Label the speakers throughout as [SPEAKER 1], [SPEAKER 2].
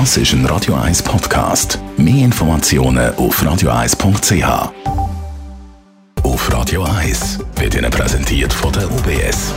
[SPEAKER 1] Das ist ein Radio 1 Podcast. Mehr Informationen auf radio1.ch. Auf Radio 1 wird Ihnen präsentiert von der UBS.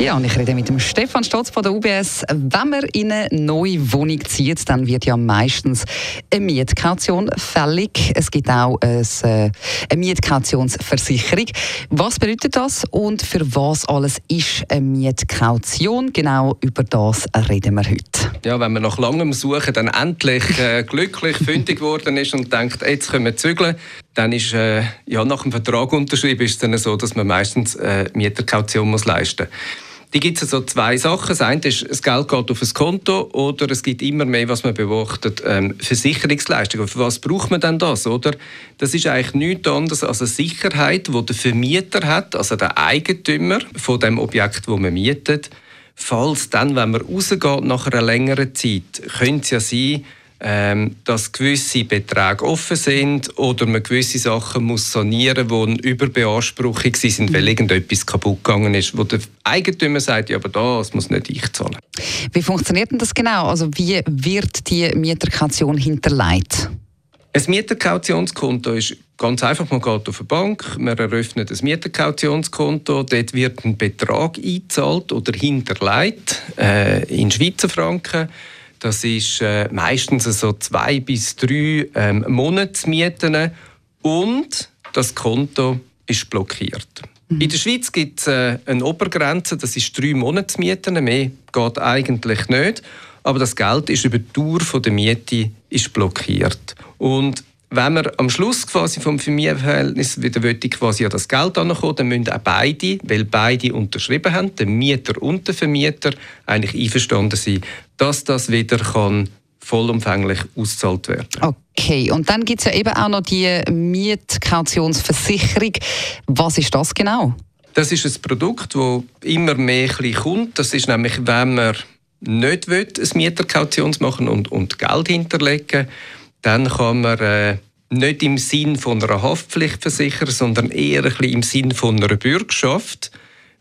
[SPEAKER 2] Ja, und ich rede mit dem Stefan Stotz von der UBS. Wenn man in eine neue Wohnung zieht, dann wird ja meistens eine Mietkaution fällig. Es gibt auch eine, äh, eine Mietkautionsversicherung. Was bedeutet das und für was alles ist eine Mietkaution? Genau über das reden wir heute.
[SPEAKER 3] Ja, wenn man nach langem Suchen dann endlich äh, glücklich fündig geworden ist und denkt, jetzt können wir zügeln, dann ist äh, ja, nach dem Vertrag unterschrieben ist es dann so, dass man meistens äh, Mieterkaution muss leisten muss. Die gibt es also zwei Sachen. Das eine ist, das Geld geht auf ein Konto oder es gibt immer mehr, was man beobachtet, ähm, Versicherungsleistungen. Für was braucht man denn das? Oder? Das ist eigentlich nichts anderes als eine Sicherheit, die der Vermieter hat, also der Eigentümer von dem Objekt, wo man mietet. Falls dann, wenn man rausgeht nach einer längeren Zeit, könnte es ja sein, ähm, dass gewisse Beträge offen sind oder man gewisse Sachen muss sanieren muss, die eine Überbeanspruchung sind, weil mhm. irgendetwas kaputt gegangen ist, wo der Eigentümer sagt, ja, aber das muss nicht ich zahlen.
[SPEAKER 2] Wie funktioniert denn das genau? Also wie wird die Mieterkaution hinterlegt?
[SPEAKER 3] Ein Mieterkautionskonto ist ganz einfach, man geht auf eine Bank, man eröffnet ein Mieterkautionskonto, dort wird ein Betrag eingezahlt oder hinterlegt äh, in Schweizer Franken das ist äh, meistens so zwei bis drei ähm, Monatsmieten und das Konto ist blockiert. Mhm. In der Schweiz gibt es äh, eine Obergrenze, das ist drei Monatsmieten, mehr geht eigentlich nicht. Aber das Geld ist über die Dauer der Miete ist blockiert. Und wenn man am Schluss quasi vom Familienverhältnis wieder quasi an das Geld ankommen, dann müssen auch beide, weil beide unterschrieben haben, der Mieter und der Vermieter, eigentlich einverstanden sein, dass das wieder kann vollumfänglich ausgezahlt werden.
[SPEAKER 2] Okay, und dann gibt es ja eben auch noch die Mietkautionsversicherung. Was ist das genau?
[SPEAKER 3] Das ist ein Produkt, das immer mehr kommt. Das ist nämlich, wenn man nicht will, ein Mieterkautions machen und, und Geld hinterlegen dann kann man äh, nicht im Sinn von einer Haftpflicht versichern, sondern eher ein bisschen im Sinn von einer Bürgschaft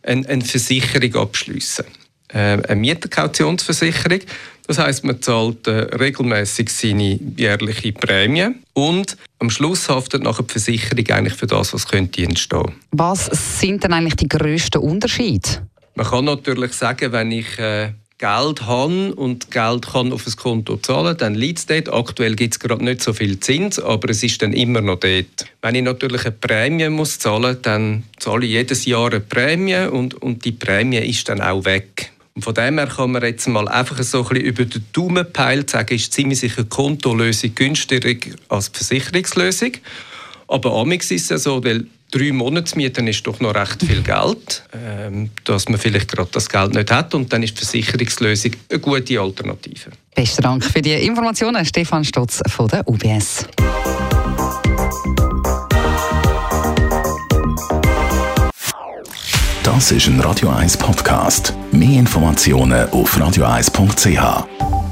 [SPEAKER 3] eine, eine Versicherung abschließen. Äh, eine Mieterkautionsversicherung. Das heißt, man zahlt äh, regelmäßig seine jährliche Prämie und am Schluss haftet nach der Versicherung eigentlich für das, was könnte entstehen.
[SPEAKER 2] Was sind denn eigentlich die grössten Unterschiede?
[SPEAKER 3] Man kann natürlich sagen, wenn ich äh, Geld habe und Geld kann auf ein Konto zahlen, dann liegt es dort. Aktuell gibt es gerade nicht so viel Zins, aber es ist dann immer noch dort. Wenn ich natürlich eine Prämie muss zahlen muss, dann zahle ich jedes Jahr eine Prämie und, und die Prämie ist dann auch weg. Und von dem her kann man jetzt mal einfach so ein bisschen über den Daumen peilt sagen, ist ziemlich sicher Kontolösung günstiger als die Versicherungslösung. Aber amix ist es so, weil drei Monatsmieten ist doch noch recht viel Geld, ähm, dass man vielleicht gerade das Geld nicht hat und dann ist die Versicherungslösung eine gute Alternative.
[SPEAKER 2] Besten Dank für die Informationen, Stefan Stotz von der UBS.
[SPEAKER 1] Das ist ein Radio 1 Podcast. Mehr Informationen auf radio1.ch.